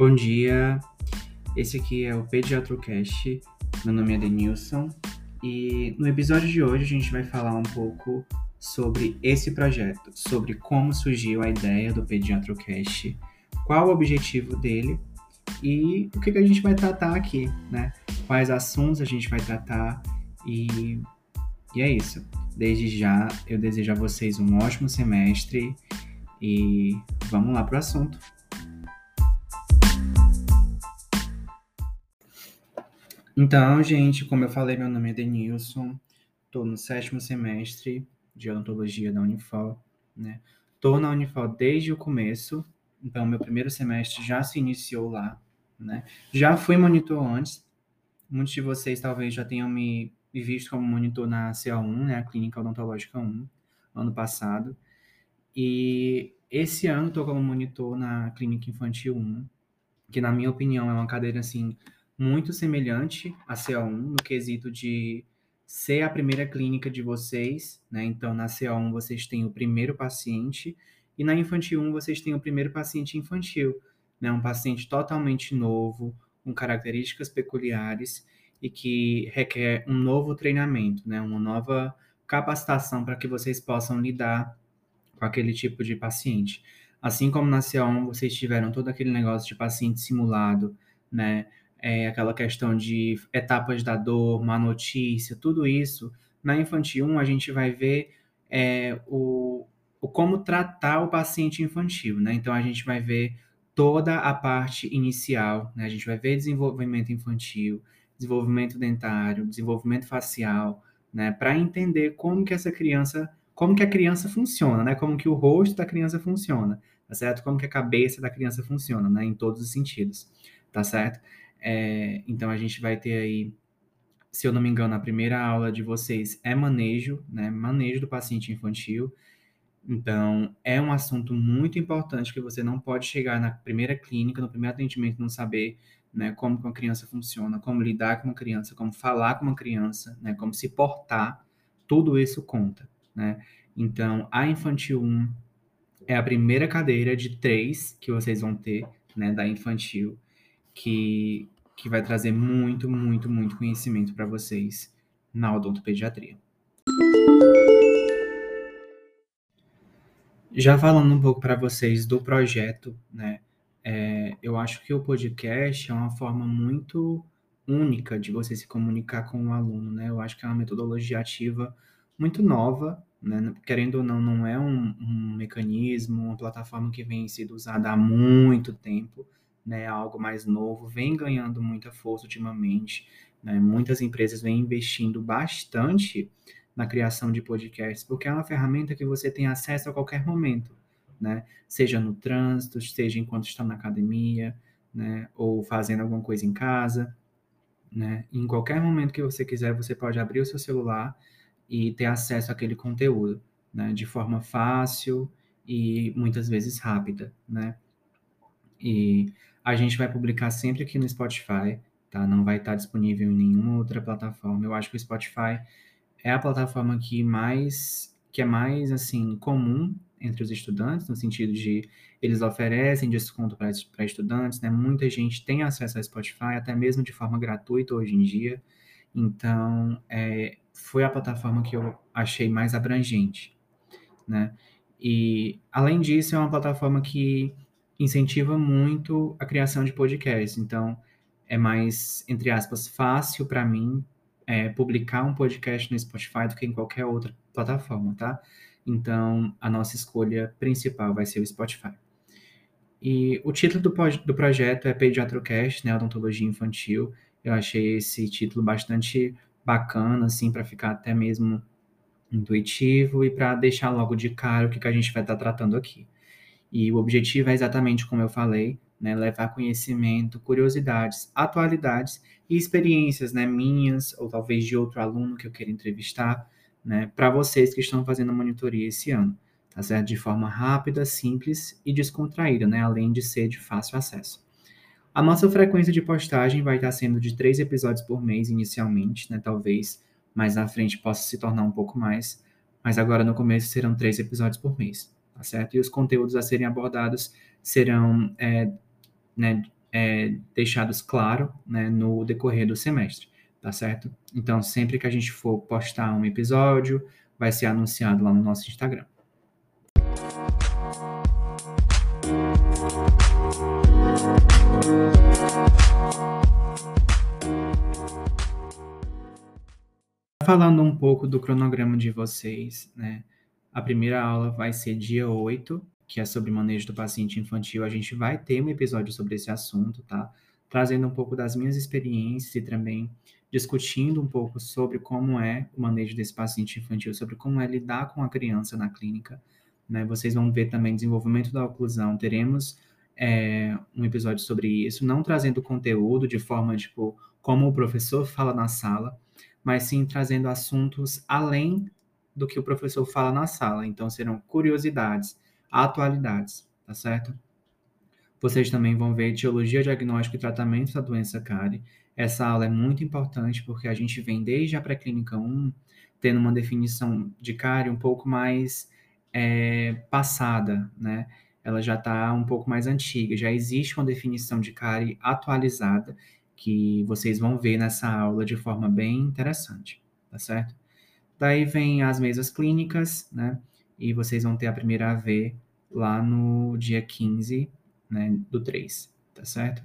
Bom dia, esse aqui é o PediatroCast, meu nome é Denilson e no episódio de hoje a gente vai falar um pouco sobre esse projeto, sobre como surgiu a ideia do PediatroCast, qual o objetivo dele e o que, que a gente vai tratar aqui, né? Quais assuntos a gente vai tratar e, e é isso. Desde já eu desejo a vocês um ótimo semestre e vamos lá pro assunto. Então, gente, como eu falei, meu nome é Denilson, estou no sétimo semestre de odontologia da Unifal, né? Estou na Unifal desde o começo, então meu primeiro semestre já se iniciou lá, né? Já fui monitor antes, muitos de vocês talvez já tenham me, visto como monitor na CA1, né? A Clínica Odontológica 1, ano passado. E esse ano estou como monitor na Clínica Infantil 1, que na minha opinião é uma cadeira, assim, muito semelhante à CA1 no quesito de ser a primeira clínica de vocês, né? Então, na CA1 vocês têm o primeiro paciente e na Infantil 1 vocês têm o primeiro paciente infantil, né? Um paciente totalmente novo, com características peculiares e que requer um novo treinamento, né? Uma nova capacitação para que vocês possam lidar com aquele tipo de paciente. Assim como na CA1 vocês tiveram todo aquele negócio de paciente simulado, né? É, aquela questão de etapas da dor, má notícia, tudo isso. Na infantil 1, a gente vai ver é, o, o como tratar o paciente infantil, né? Então, a gente vai ver toda a parte inicial, né? A gente vai ver desenvolvimento infantil, desenvolvimento dentário, desenvolvimento facial, né? Para entender como que essa criança, como que a criança funciona, né? Como que o rosto da criança funciona, tá certo? Como que a cabeça da criança funciona, né? Em todos os sentidos, tá certo? É, então a gente vai ter aí, se eu não me engano, a primeira aula de vocês é manejo, né? Manejo do paciente infantil. Então, é um assunto muito importante que você não pode chegar na primeira clínica, no primeiro atendimento, não saber né, como uma criança funciona, como lidar com uma criança, como falar com uma criança, né, como se portar, tudo isso conta. Né? Então, a Infantil 1 é a primeira cadeira de três que vocês vão ter né, da infantil que, que vai trazer muito, muito, muito conhecimento para vocês na odontopediatria. Já falando um pouco para vocês do projeto, né? É, eu acho que o podcast é uma forma muito única de você se comunicar com o aluno, né? Eu acho que é uma metodologia ativa muito nova, né? Querendo ou não, não é um, um mecanismo, uma plataforma que vem sendo usada há muito tempo, né, algo mais novo, vem ganhando muita força ultimamente. Né? Muitas empresas vêm investindo bastante na criação de podcasts, porque é uma ferramenta que você tem acesso a qualquer momento, né? Seja no trânsito, seja enquanto está na academia, né? Ou fazendo alguma coisa em casa, né? Em qualquer momento que você quiser, você pode abrir o seu celular e ter acesso àquele conteúdo, né? De forma fácil e muitas vezes rápida, né? E a gente vai publicar sempre aqui no Spotify, tá? Não vai estar disponível em nenhuma outra plataforma. Eu acho que o Spotify é a plataforma que mais que é mais assim comum entre os estudantes, no sentido de eles oferecem desconto para estudantes, né? Muita gente tem acesso ao Spotify, até mesmo de forma gratuita hoje em dia. Então, é, foi a plataforma que eu achei mais abrangente, né? E, além disso, é uma plataforma que incentiva muito a criação de podcasts. Então, é mais, entre aspas, fácil para mim é, publicar um podcast no Spotify do que em qualquer outra plataforma, tá? Então, a nossa escolha principal vai ser o Spotify. E o título do, do projeto é Pediatrocast, né, Odontologia Infantil. Eu achei esse título bastante bacana, assim, para ficar até mesmo intuitivo e para deixar logo de cara o que, que a gente vai estar tá tratando aqui. E o objetivo é exatamente como eu falei, né, levar conhecimento, curiosidades, atualidades e experiências, né, minhas ou talvez de outro aluno que eu queira entrevistar, né, para vocês que estão fazendo a monitoria esse ano, tá certo? De forma rápida, simples e descontraída, né, além de ser de fácil acesso. A nossa frequência de postagem vai estar sendo de três episódios por mês inicialmente, né, talvez mais na frente possa se tornar um pouco mais, mas agora no começo serão três episódios por mês tá certo? E os conteúdos a serem abordados serão é, né, é, deixados claro né, no decorrer do semestre, tá certo? Então, sempre que a gente for postar um episódio, vai ser anunciado lá no nosso Instagram. Falando um pouco do cronograma de vocês, né? A primeira aula vai ser dia 8, que é sobre manejo do paciente infantil. A gente vai ter um episódio sobre esse assunto, tá? Trazendo um pouco das minhas experiências e também discutindo um pouco sobre como é o manejo desse paciente infantil, sobre como é lidar com a criança na clínica. Né? Vocês vão ver também desenvolvimento da oclusão. Teremos é, um episódio sobre isso, não trazendo conteúdo de forma tipo como o professor fala na sala, mas sim trazendo assuntos além do que o professor fala na sala. Então serão curiosidades, atualidades, tá certo? Vocês também vão ver etiologia, diagnóstico e tratamento da doença cárie. Essa aula é muito importante porque a gente vem desde a pré-clínica 1 tendo uma definição de cárie um pouco mais é, passada, né? Ela já está um pouco mais antiga, já existe uma definição de cárie atualizada que vocês vão ver nessa aula de forma bem interessante, tá certo? Daí vem as mesas clínicas, né? E vocês vão ter a primeira AV lá no dia 15, né, do 3, tá certo?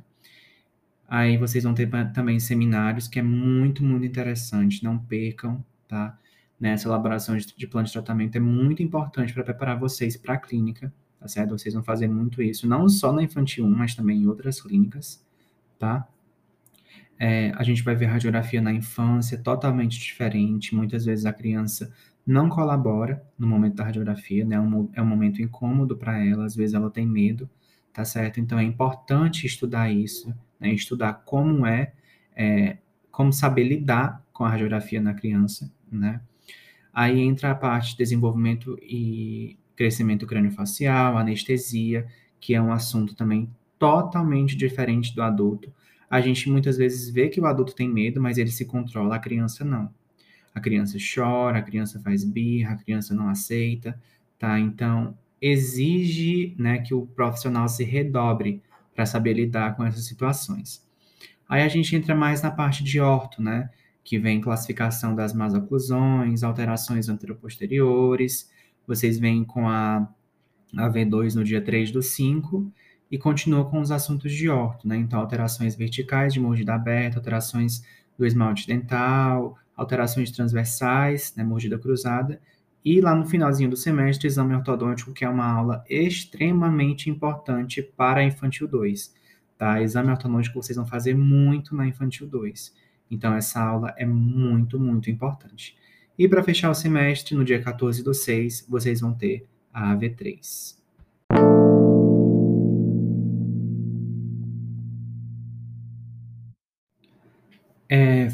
Aí vocês vão ter também seminários, que é muito, muito interessante, não percam, tá? Nessa elaboração de, de plano de tratamento é muito importante para preparar vocês para a clínica, tá certo? Vocês vão fazer muito isso, não só na infantil 1, mas também em outras clínicas, tá? É, a gente vai ver radiografia na infância totalmente diferente. Muitas vezes a criança não colabora no momento da radiografia, né? É um, é um momento incômodo para ela, às vezes ela tem medo, tá certo? Então é importante estudar isso, né? Estudar como é, é como saber lidar com a radiografia na criança, né? Aí entra a parte de desenvolvimento e crescimento crâniofacial, anestesia, que é um assunto também totalmente diferente do adulto a gente muitas vezes vê que o adulto tem medo, mas ele se controla, a criança não. A criança chora, a criança faz birra, a criança não aceita, tá? Então, exige, né, que o profissional se redobre para saber lidar com essas situações. Aí a gente entra mais na parte de orto, né, que vem classificação das más oclusões, alterações anteroposteriores. Vocês vêm com a, a V2 no dia 3 do 5 e continua com os assuntos de orto, né? Então, alterações verticais de mordida aberta, alterações do esmalte dental, alterações transversais, né, mordida cruzada, e lá no finalzinho do semestre, exame ortodôntico, que é uma aula extremamente importante para a Infantil 2, tá? Exame ortodôntico vocês vão fazer muito na Infantil 2. Então, essa aula é muito, muito importante. E para fechar o semestre, no dia 14 do 6, vocês vão ter a AV3.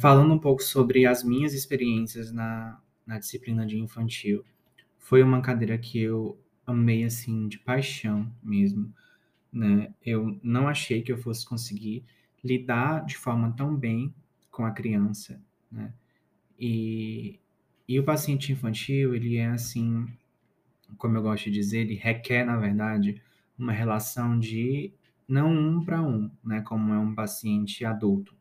Falando um pouco sobre as minhas experiências na, na disciplina de infantil, foi uma cadeira que eu amei, assim, de paixão mesmo, né? Eu não achei que eu fosse conseguir lidar de forma tão bem com a criança, né? E, e o paciente infantil, ele é assim, como eu gosto de dizer, ele requer, na verdade, uma relação de não um para um, né? Como é um paciente adulto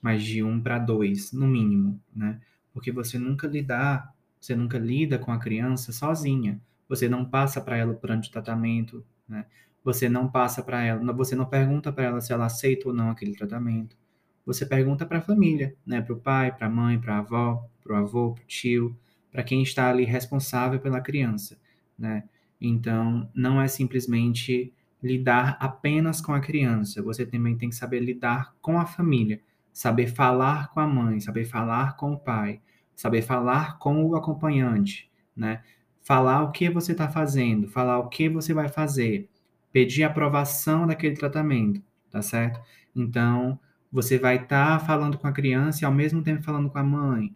mas de um para dois, no mínimo, né? Porque você nunca lidar, você nunca lida com a criança sozinha. Você não passa para ela o plano de tratamento, né? Você não passa para ela, você não pergunta para ela se ela aceita ou não aquele tratamento. Você pergunta para a família, né? Para o pai, para a mãe, para a avó, para o avô, para o tio, para quem está ali responsável pela criança, né? Então, não é simplesmente lidar apenas com a criança. Você também tem que saber lidar com a família saber falar com a mãe, saber falar com o pai, saber falar com o acompanhante, né? Falar o que você está fazendo, falar o que você vai fazer, pedir aprovação daquele tratamento, tá certo? Então, você vai estar tá falando com a criança e ao mesmo tempo falando com a mãe,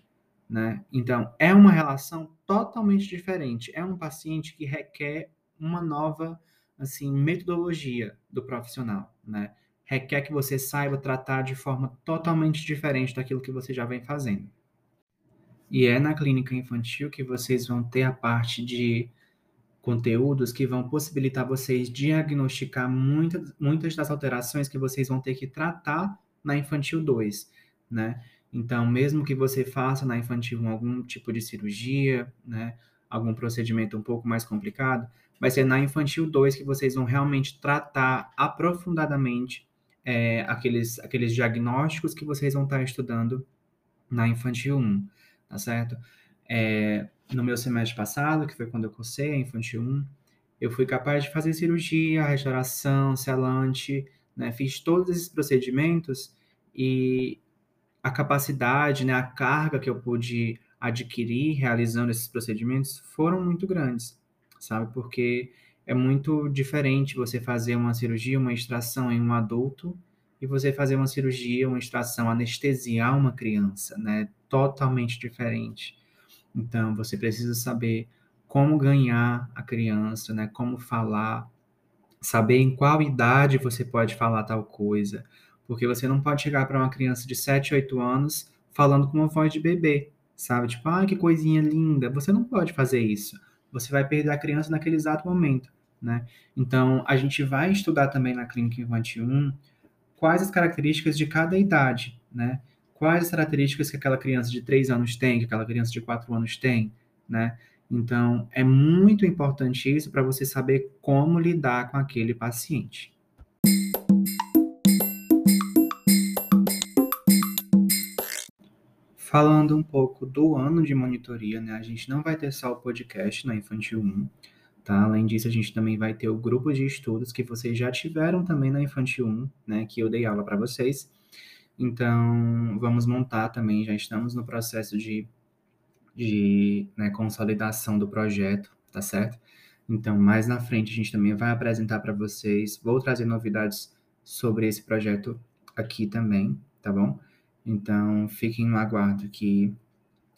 né? Então, é uma relação totalmente diferente. É um paciente que requer uma nova, assim, metodologia do profissional, né? Requer que você saiba tratar de forma totalmente diferente daquilo que você já vem fazendo. E é na clínica infantil que vocês vão ter a parte de conteúdos que vão possibilitar vocês diagnosticar muitas, muitas das alterações que vocês vão ter que tratar na Infantil 2, né? Então, mesmo que você faça na Infantil 1 algum tipo de cirurgia, né, algum procedimento um pouco mais complicado, vai ser na Infantil 2 que vocês vão realmente tratar aprofundadamente é, aqueles, aqueles diagnósticos que vocês vão estar estudando na Infantil 1, tá certo? É, no meu semestre passado, que foi quando eu cursei a Infantil 1, eu fui capaz de fazer cirurgia, restauração, selante, né? Fiz todos esses procedimentos e a capacidade, né, a carga que eu pude adquirir realizando esses procedimentos foram muito grandes, sabe? Porque é muito diferente você fazer uma cirurgia, uma extração em um adulto e você fazer uma cirurgia, uma extração, anestesiar uma criança, né? Totalmente diferente. Então, você precisa saber como ganhar a criança, né? Como falar, saber em qual idade você pode falar tal coisa, porque você não pode chegar para uma criança de 7, 8 anos falando com uma voz de bebê, sabe? Tipo, ah, que coisinha linda. Você não pode fazer isso. Você vai perder a criança naquele exato momento, né? Então, a gente vai estudar também na clínica infantil 1 quais as características de cada idade, né? quais as características que aquela criança de 3 anos tem, que aquela criança de 4 anos tem, né? Então, é muito importante isso para você saber como lidar com aquele paciente. Falando um pouco do ano de monitoria, né? A gente não vai ter só o podcast na Infantil 1, tá? Além disso, a gente também vai ter o grupo de estudos que vocês já tiveram também na Infantil 1, né? Que eu dei aula para vocês. Então, vamos montar também, já estamos no processo de, de né, consolidação do projeto, tá certo? Então, mais na frente, a gente também vai apresentar para vocês, vou trazer novidades sobre esse projeto aqui também, tá bom? Então, fiquem no aguardo que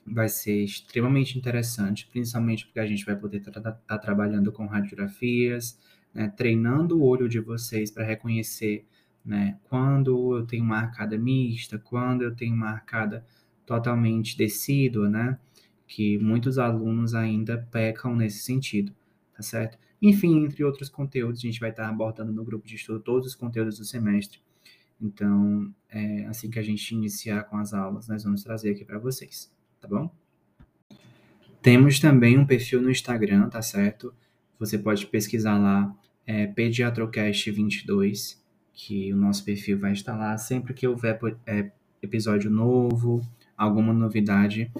vai ser extremamente interessante, principalmente porque a gente vai poder estar tá, tá trabalhando com radiografias, né, treinando o olho de vocês para reconhecer né? Quando eu tenho uma arcada mista, quando eu tenho uma arcada totalmente decídua, né? Que muitos alunos ainda pecam nesse sentido, tá certo? Enfim, entre outros conteúdos, a gente vai estar abordando no grupo de estudo todos os conteúdos do semestre. Então, é, assim que a gente iniciar com as aulas, nós vamos trazer aqui para vocês, tá bom? Temos também um perfil no Instagram, tá certo? Você pode pesquisar lá, é, pediatrocast22, que o nosso perfil vai estar lá sempre que houver é, episódio novo, alguma novidade,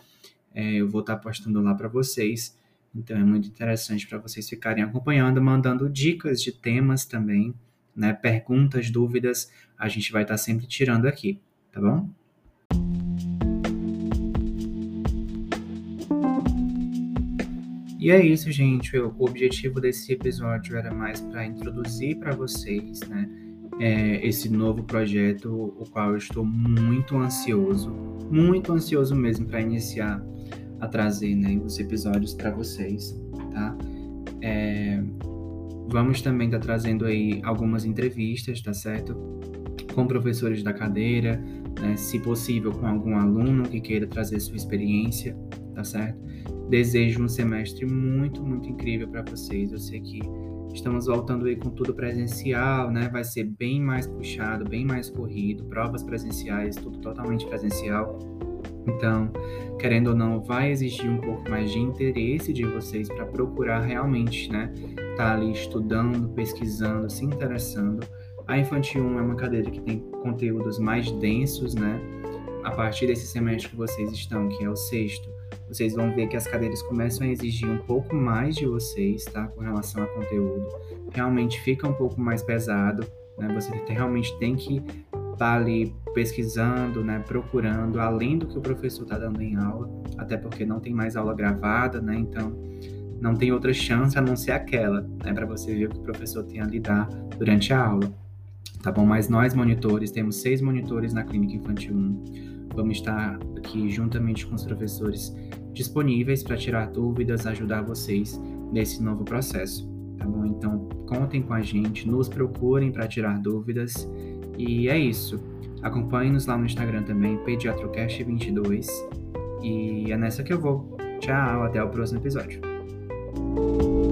é, eu vou estar postando lá para vocês. Então é muito interessante para vocês ficarem acompanhando, mandando dicas de temas também, né? Perguntas, dúvidas, a gente vai estar sempre tirando aqui, tá bom? E é isso, gente. O objetivo desse episódio era mais para introduzir para vocês, né? é, esse novo projeto, o qual eu estou muito ansioso, muito ansioso mesmo para iniciar a trazer né, os episódios para vocês, tá? É, vamos também estar tá trazendo aí algumas entrevistas, tá certo? Com professores da cadeira, né, se possível com algum aluno que queira trazer sua experiência, tá certo? Desejo um semestre muito, muito incrível para vocês. Eu sei que Estamos voltando aí com tudo presencial, né? Vai ser bem mais puxado, bem mais corrido, provas presenciais, tudo totalmente presencial. Então, querendo ou não, vai exigir um pouco mais de interesse de vocês para procurar realmente, né? Tá ali estudando, pesquisando, se interessando. A Infantil 1 é uma cadeira que tem conteúdos mais densos, né? A partir desse semestre que vocês estão, que é o sexto, vocês vão ver que as cadeiras começam a exigir um pouco mais de vocês, tá? Com relação a conteúdo. Realmente fica um pouco mais pesado, né? Você realmente tem que estar tá ali pesquisando, né? Procurando, além do que o professor está dando em aula, até porque não tem mais aula gravada, né? Então, não tem outra chance a não ser aquela, né? Para você ver o que o professor tem a lidar durante a aula. Tá bom? Mas nós, monitores, temos seis monitores na Clínica Infantil 1 Vamos estar aqui juntamente com os professores disponíveis para tirar dúvidas, ajudar vocês nesse novo processo, tá bom? Então, contem com a gente, nos procurem para tirar dúvidas e é isso. Acompanhe-nos lá no Instagram também, pediatrocast22 e é nessa que eu vou. Tchau, até o próximo episódio. you